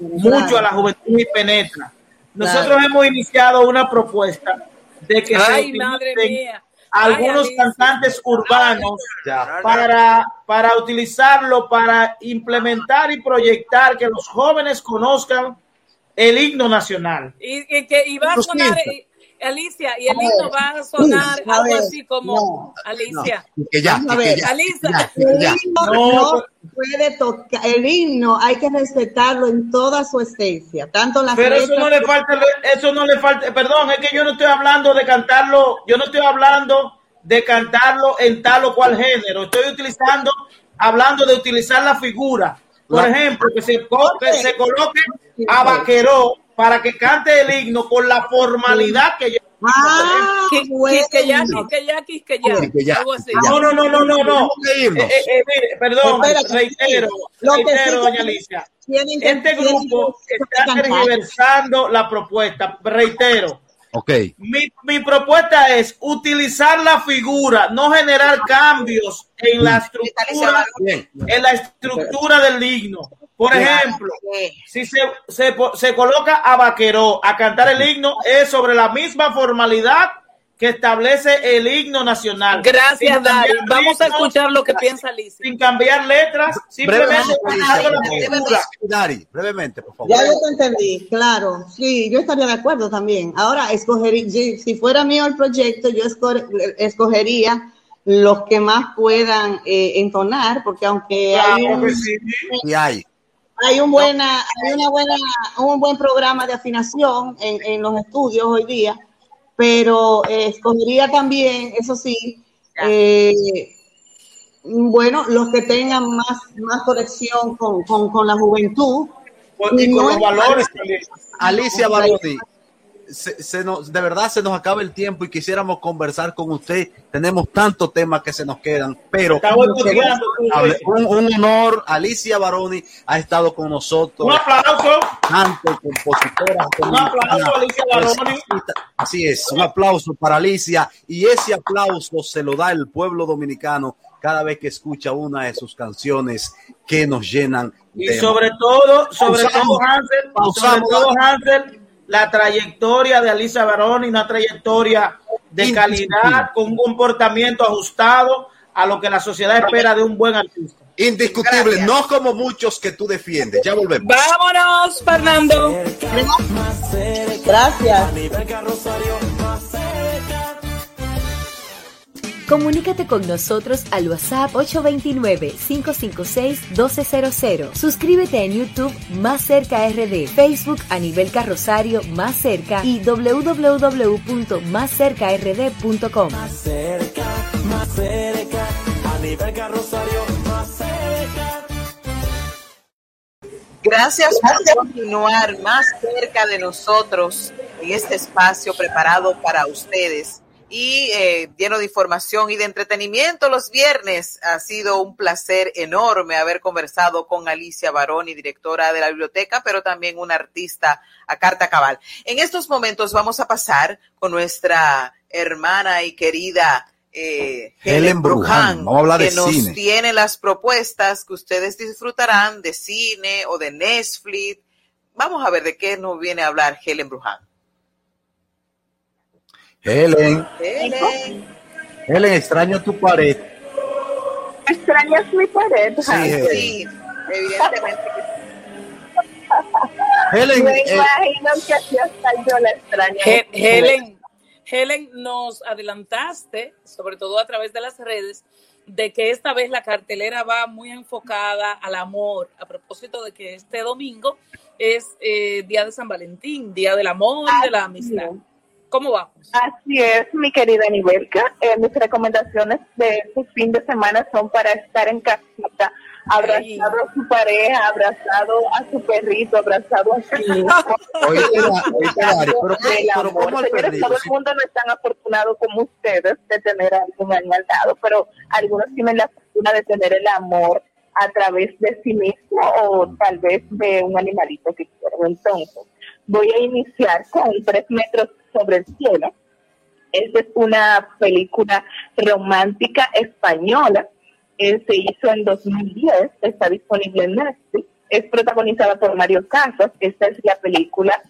G: mucho a la juventud y penetra. Nosotros
H: Claro.
G: hemos iniciado una propuesta de que se
I: Ay, madre
G: utilicen
I: mía. Ay,
G: algunos cantantes urbanos
E: Ya.
G: para, para utilizarlo, para implementar y proyectar que los jóvenes conozcan el himno nacional.
I: Y, y que y va a sonar, y- Alicia, y el himno va a sonar
H: a
I: algo así como
H: no,
I: Alicia.
E: Que ya,
H: a
E: que
H: ver.
E: ya.
I: Alicia.
E: ya,
H: El
E: ya.
H: himno
G: No,
H: no, puede tocar, el himno hay que respetarlo en toda su esencia, tanto las
G: Pero eso no le falta, eso no le falta, perdón, es que yo no estoy hablando de cantarlo, yo no estoy hablando de cantarlo en tal o cual género, estoy utilizando, hablando de utilizar la figura. Por
E: La-
G: ejemplo, que se, co- que se coloque a Vaqueró para que cante el himno con la formalidad que lleva.
H: Ah,
I: Que,
H: bueno.
I: que ya, que ya, que ya,
E: que ya, ya.
G: No, no, no, no, no, no. Eh, eh, eh, mire, perdón,
H: Espérate,
G: reitero,
H: lo
G: reitero, doña Alicia. Este grupo está tergiversando la propuesta. Reitero,
E: Ok.
G: mi, mi propuesta es utilizar la figura, no generar cambios en la estructura, en la estructura del himno. Por ejemplo, si se, se, se coloca a Vaqueró a cantar el himno, es sobre la misma formalidad que establece el himno nacional.
I: Gracias, Dari. Vamos a escuchar lo que piensa Alicia.
G: Sin cambiar letras, simplemente.
E: Dari, brevemente, por favor.
H: Ya yo te entendí, claro. Sí, yo estaría de acuerdo también. Ahora, escogería, si si fuera mío el proyecto, yo esco- escogería los que más puedan eh, entonar, porque aunque hay
G: Claro
H: un,
G: que sí.
E: Y hay.
H: hay un buena, hay una buena, un buen programa de afinación en, en los estudios hoy día, pero eh, escogería también, eso sí, eh, bueno, los que tengan más, más conexión con, con, con la juventud.
G: Y con
H: no
G: los
H: es-
G: valores.
E: Alicia Baroni, se, se nos, de verdad se nos acaba el tiempo y quisiéramos conversar con usted. Tenemos tantos temas que se nos quedan, pero Hable- un, un honor. Alicia Baroni ha estado con nosotros.
G: Un aplauso.
E: Compositora.
G: Un aplauso, Alicia Baroni.
E: Así es, un aplauso para Alicia y ese aplauso se lo da el pueblo dominicano cada vez que escucha una de sus canciones que nos llenan.
G: Y
E: de
G: sobre todo, sobre todo, Hansel, sobre todo, Hansel, la trayectoria de Alicia Baroni, una trayectoria de calidad, con un comportamiento ajustado a lo que la sociedad espera de un buen artista.
E: Indiscutible, no como muchos que tú defiendes. Ya volvemos.
I: Vámonos, Fernando.
H: Gracias.
D: Comunícate con nosotros al WhatsApp 829-556-1200. Suscríbete en YouTube Más Cerca RD, Facebook a nivel carrosario Más Cerca y www.máscercard.com.
C: cerca, más cerca, a nivel carrosario, más cerca.
F: Gracias por continuar más cerca de nosotros en este espacio preparado para ustedes y eh, lleno de información y de entretenimiento los viernes. Ha sido un placer enorme haber conversado con Alicia Baroni, directora de la biblioteca, pero también una artista a carta cabal. En estos momentos vamos a pasar con nuestra hermana y querida eh,
E: Helen Vamos a hablar de
F: que nos
E: cine.
F: tiene las propuestas que ustedes disfrutarán de cine o de Netflix. Vamos a ver de qué nos viene a hablar Helen Bruján.
E: Helen,
F: Helen.
E: Helen, extraño tu pared.
M: ¿Extrañas mi pared?
E: Sí? Helen.
F: Sí, evidentemente.
E: Helen,
M: Me
E: eh,
M: imagino que así hasta yo la extraño.
I: He- Helen, Helen, nos adelantaste, sobre todo a través de las redes, de que esta vez la cartelera va muy enfocada al amor, a propósito de que este domingo es eh, Día de San Valentín, Día del Amor y de la amistad. ¿Cómo vamos?
M: Así es, mi querida Nivelka. Eh, mis recomendaciones de este fin de semana son para estar en casita, abrazado a su pareja, abrazado a su perrito, abrazado a su hijo.
E: Dari, pero, pero
M: amor.
E: ¿cómo al
M: Señores,
E: perrito?
M: todo el mundo no es tan afortunado como ustedes de tener a alguien ahí al lado, pero algunos tienen la fortuna de tener el amor a través de sí mismo o tal vez de un animalito que quieren. Entonces, voy a iniciar con Tres metros sobre el cielo. Esta es una película romántica española. Se hizo en 2010, está disponible en Netflix. Es protagonizada por Mario Casas. Esta es la película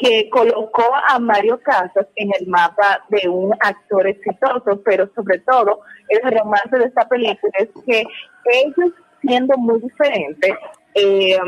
M: que colocó a Mario Casas en el mapa de un actor exitoso, pero sobre todo el romance de esta película es que ellos, siendo muy diferentes, eh,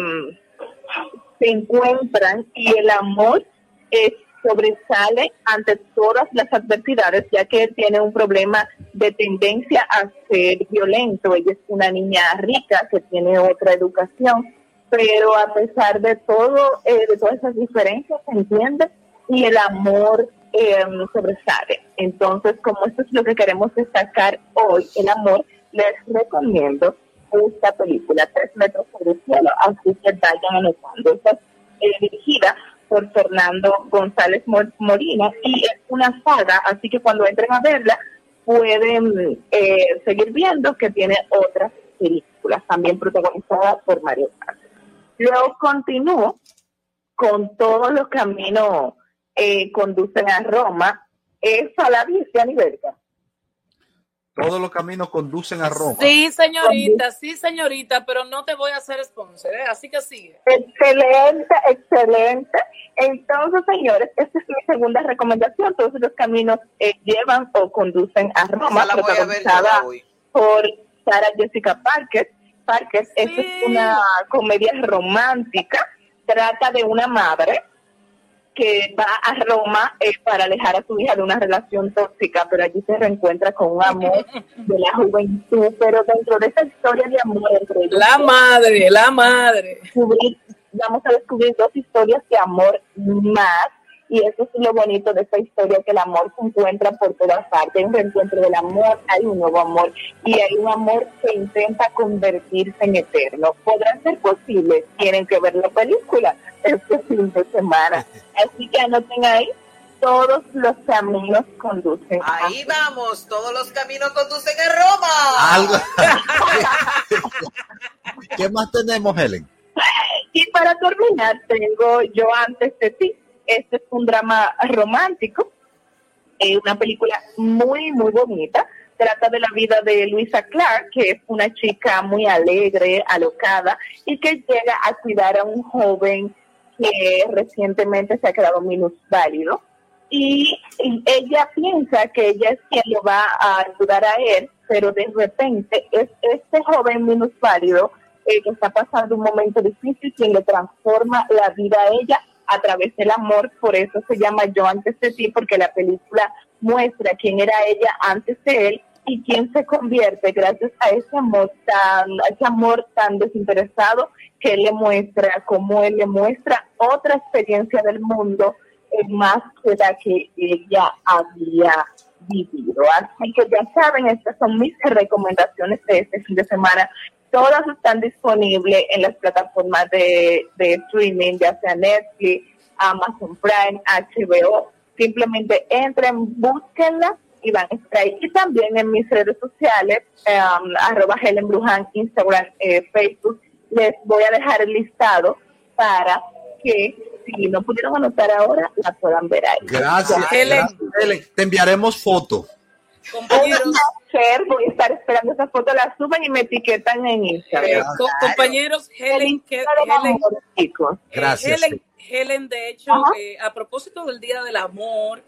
M: se encuentran y el amor eh, sobresale ante todas las adversidades, ya que tiene un problema de tendencia a ser violento. Ella es una niña rica que tiene otra educación, pero a pesar de todo, eh, de todas esas diferencias, se entiende y el amor eh, sobresale. Entonces, como esto es lo que queremos destacar hoy, el amor, les recomiendo esta película, Tres metros sobre el cielo, así que vayan anotando. Esta es eh, dirigida por Fernando González Molina y es una saga, así que cuando entren a verla pueden eh, seguir viendo que tiene otras películas también protagonizadas por Mario Casas. Luego continúo con todos los caminos eh, conducen a Roma. ¿Esa la viste, Aniversa?
E: Todos los caminos conducen a Roma.
I: Sí, señorita, sí, señorita, pero no te voy a hacer sponsor, ¿eh? así que sigue.
M: Excelente, excelente. Entonces, señores, esta es mi segunda recomendación. Todos los caminos eh, llevan o conducen a Roma,
F: Esa la voy a ver yo
M: protagonizada por Sarah Jessica Parker. Parker, esta es una comedia romántica. Trata de una madre que va a Roma eh, para alejar a su hija de una relación tóxica, pero allí se reencuentra con un amor de la juventud, pero dentro de esa historia de amor entre ellos,
I: La madre, la madre.
M: Vamos a descubrir dos historias de amor más y eso es lo bonito de esta historia que el amor se encuentra por todas partes hay un reencuentro del amor hay un nuevo amor y hay un amor que intenta convertirse en eterno podrá ser posible tienen que ver la película este fin de semana así que anoten ahí todos los caminos conducen a
F: Ahí vamos, todos los caminos conducen a Roma.
E: Algo. ¿Qué más tenemos, Helen?
M: Y para terminar, tengo Yo antes de ti. Este es un drama romántico, eh, una película muy, muy bonita. Trata de la vida de Luisa Clark, que es una chica muy alegre, alocada, y que llega a cuidar a un joven que recientemente se ha quedado minusválido. Y, y ella piensa que ella es quien lo va a ayudar a él, pero de repente es este joven minusválido eh, que está pasando un momento difícil quien le transforma la vida a ella a través del amor, por eso se llama Yo antes de ti, porque la película muestra quién era ella antes de él y quién se convierte gracias a ese amor tan, a ese amor tan desinteresado que él le muestra, como él le muestra otra experiencia del mundo eh, más que la que ella había vivido. Así que ya saben, estas son mis recomendaciones de este fin de semana. Todas están disponibles en las plataformas de, de streaming, ya sea Netflix, Amazon Prime, HBO. Simplemente entren, búsquenlas y van a estar ahí. Y también en mis redes sociales, um, arroba Helen Brujan, Instagram, eh, Facebook, les voy a dejar el listado para que si no pudieron anotar ahora, la puedan ver ahí.
E: Gracias,
M: Helen.
E: gracias, Helen. Te enviaremos fotos.
I: Compañeros,
M: voy a estar esperando esa foto, la suben y me etiquetan en
I: eh,
M: Instagram.
I: co- compañeros, Helen, Helen. Eh,
E: Gracias.
I: Helen, Helen, de hecho, eh, a propósito del Día del Amor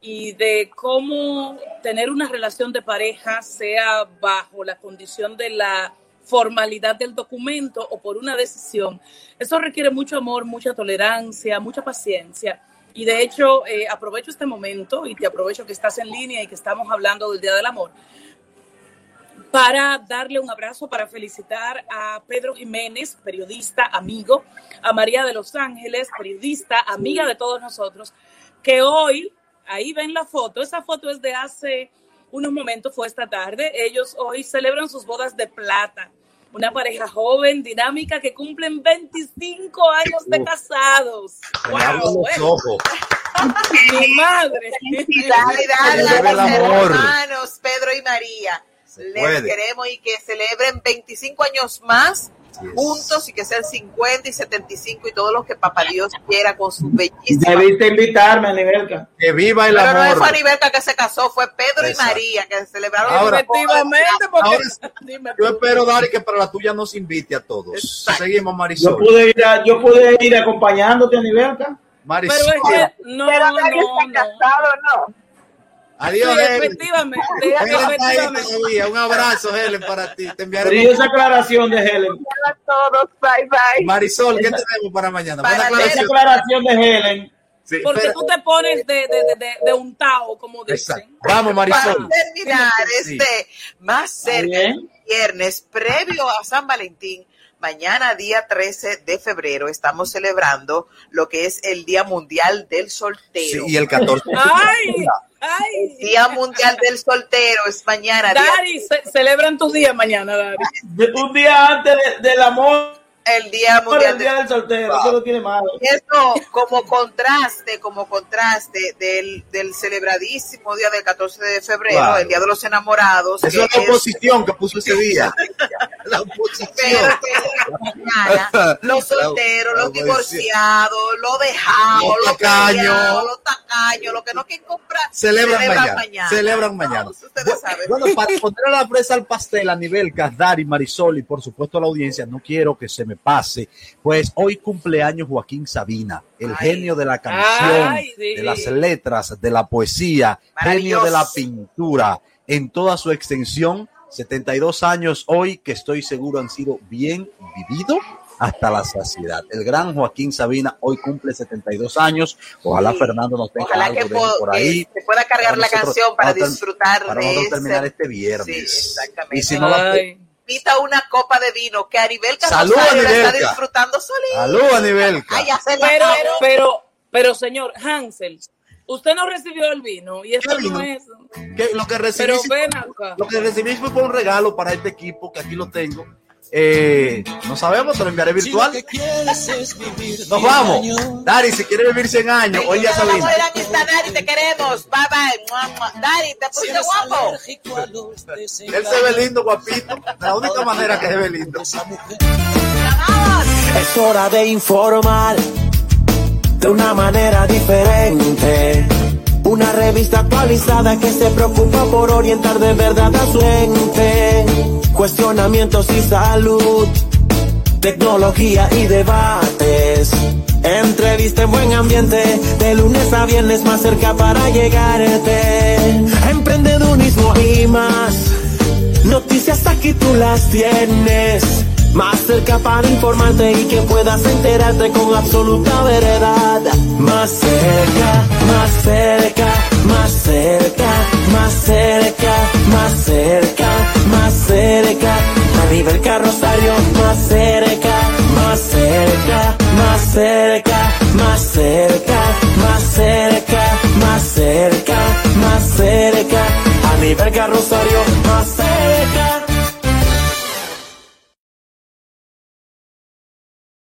I: y de cómo tener una relación de pareja sea bajo la condición de la formalidad del documento o por una decisión, eso requiere mucho amor, mucha tolerancia, mucha paciencia. Y de hecho, eh, aprovecho este momento y te aprovecho que estás en línea y que estamos hablando del Día del Amor para darle un abrazo, para felicitar a Pedro Jiménez, periodista, amigo, a María de Los Ángeles, periodista, amiga de todos nosotros, que hoy, ahí ven la foto, esa foto es de hace unos momentos, fue esta tarde, ellos hoy celebran sus bodas de plata. Una pareja joven, dinámica, que cumplen 25 años de casados.
E: Me
I: ¡Wow!
E: los ojos.
I: Mi madre.
F: A los
E: amor.
F: hermanos Pedro y María. Les
E: puede.
F: queremos y que celebren 25 años más juntos y que sean 50 y 75 y todos los que papá Dios quiera con su bellísima.
G: Debiste invitarme, Nivelka.
E: Que viva el
F: Pero no
E: amor.
F: fue Aniberta que se casó, fue Pedro y
E: Exacto.
F: María que celebraron
E: Ahora-.
I: Efectivamente, porque
E: Ahora-
I: dime
E: Yo espero, Dari, que para la tuya nos invite a todos. Seguimos,
G: Yo
E: Marisol.
G: pude ir, a- yo pude ir acompañándote a Nivelka.
E: Marisol.
I: Pero es que no,
M: Pero
I: no,
M: está
I: no.
M: casado, ¿no?
E: Adiós,
I: Sí,
E: Helen.
I: efectivamente, efectivamente.
E: Un abrazo, Helen, para ti. Te
G: Pero y
E: enviaremos.
G: esa aclaración de Helen.
M: A todos, bye bye.
E: Marisol, ¿qué tenemos para mañana?
F: Para leer.
G: Esa
E: aclaración.
G: aclaración de Helen.
E: Sí,
I: Porque
E: pero-
I: tú te pones de, de, de, de, de untao, como dicen.
E: Exacto. Vamos,
F: Para
E: Marisol.
F: terminar
E: Sí.
F: este más cerca del viernes previo a San Valentín, mañana día 13 de febrero estamos celebrando lo que es el Día Mundial del
E: Sí,
F: Soltero.
E: y el 14.
I: ¡Ay! ¡Ay!
F: Día Mundial del Soltero es mañana. día-
I: Dari, ce- celebran tu día mañana, Dari.
G: De- un día antes de- del amor,
F: el Día Mundial
G: el día
F: del
G: soltero. Eso no tiene malo.
F: Eso como contraste, como contraste del, del celebradísimo día del 14 de febrero, el Día de los Enamorados.
E: Eso es la oposición que puso ese día. La
F: pero
E: oposición.
F: mañana, los solteros,
E: La
F: los divorciados, los dejados,
E: Los
F: los
E: tacaños.
F: los tacaños, años, lo que no quieren comprar,
E: Celebran,
F: celebran
E: mañana. Celebran mañana.
F: Ustedes saben.
E: Bueno, para poner la presa al pastel a nivel Casdar y Marisol y por supuesto la audiencia, no quiero que se me pase, pues hoy cumpleaños Joaquín Sabina, el genio de la canción,
I: Ay, sí.
E: de las letras, de la poesía, genio de la pintura, en toda su extensión, 72 años hoy que estoy seguro han sido bien vividos hasta la saciedad. El gran Joaquín Sabina hoy cumple 72 años. Ojalá
F: Sí.
E: Fernando nos tenga
F: Ojalá
E: algo
F: que,
E: de por
F: que
E: ahí.
F: se pueda cargar la
E: nosotros-
F: canción para
E: para
F: disfrutar
E: para
F: de
E: nosotros
F: ese-
E: terminar este viernes.
F: Sí, exactamente.
E: Y si no la-
I: Ay.
F: Invita una copa de vino que Aribel
E: Salud,
F: la está disfrutando solita.
E: Salud, Anibelka.
F: Ay,
I: Pero, pero, pero, señor Hansel, usted no recibió el vino y eso
E: ¿Qué
I: no
E: vino?
I: es.
E: que lo que recibí,
I: Pero ven acá.
E: lo que recibí fue un regalo para este equipo que aquí lo tengo. Eh, no sabemos, te lo enviaré virtual. Nos vamos. Dari, si quiere vivir 100 años, oye a
F: Te vamos a ir a amistad, Dari, te queremos. Bye bye. Dari, te pusiste guapo.
E: Él se ve lindo, guapito. La única manera que se ve lindo.
C: Es hora de informar de una manera diferente. Una revista actualizada que se preocupa por orientar de verdad a su gente. Cuestionamientos y salud, tecnología y debates. Entrevista en buen ambiente, de lunes a viernes más cerca para llegarte. Emprendedurismo y más. Noticias aquí tú las tienes. Más cerca para informarte y que puedas enterarte con absoluta veredad. Más cerca, más cerca, más cerca, más cerca, más cerca, más cerca. A nivel carrosario, más cerca, más cerca, más cerca, más cerca, más cerca, más cerca, más cerca. A nivel carrosario, más cerca.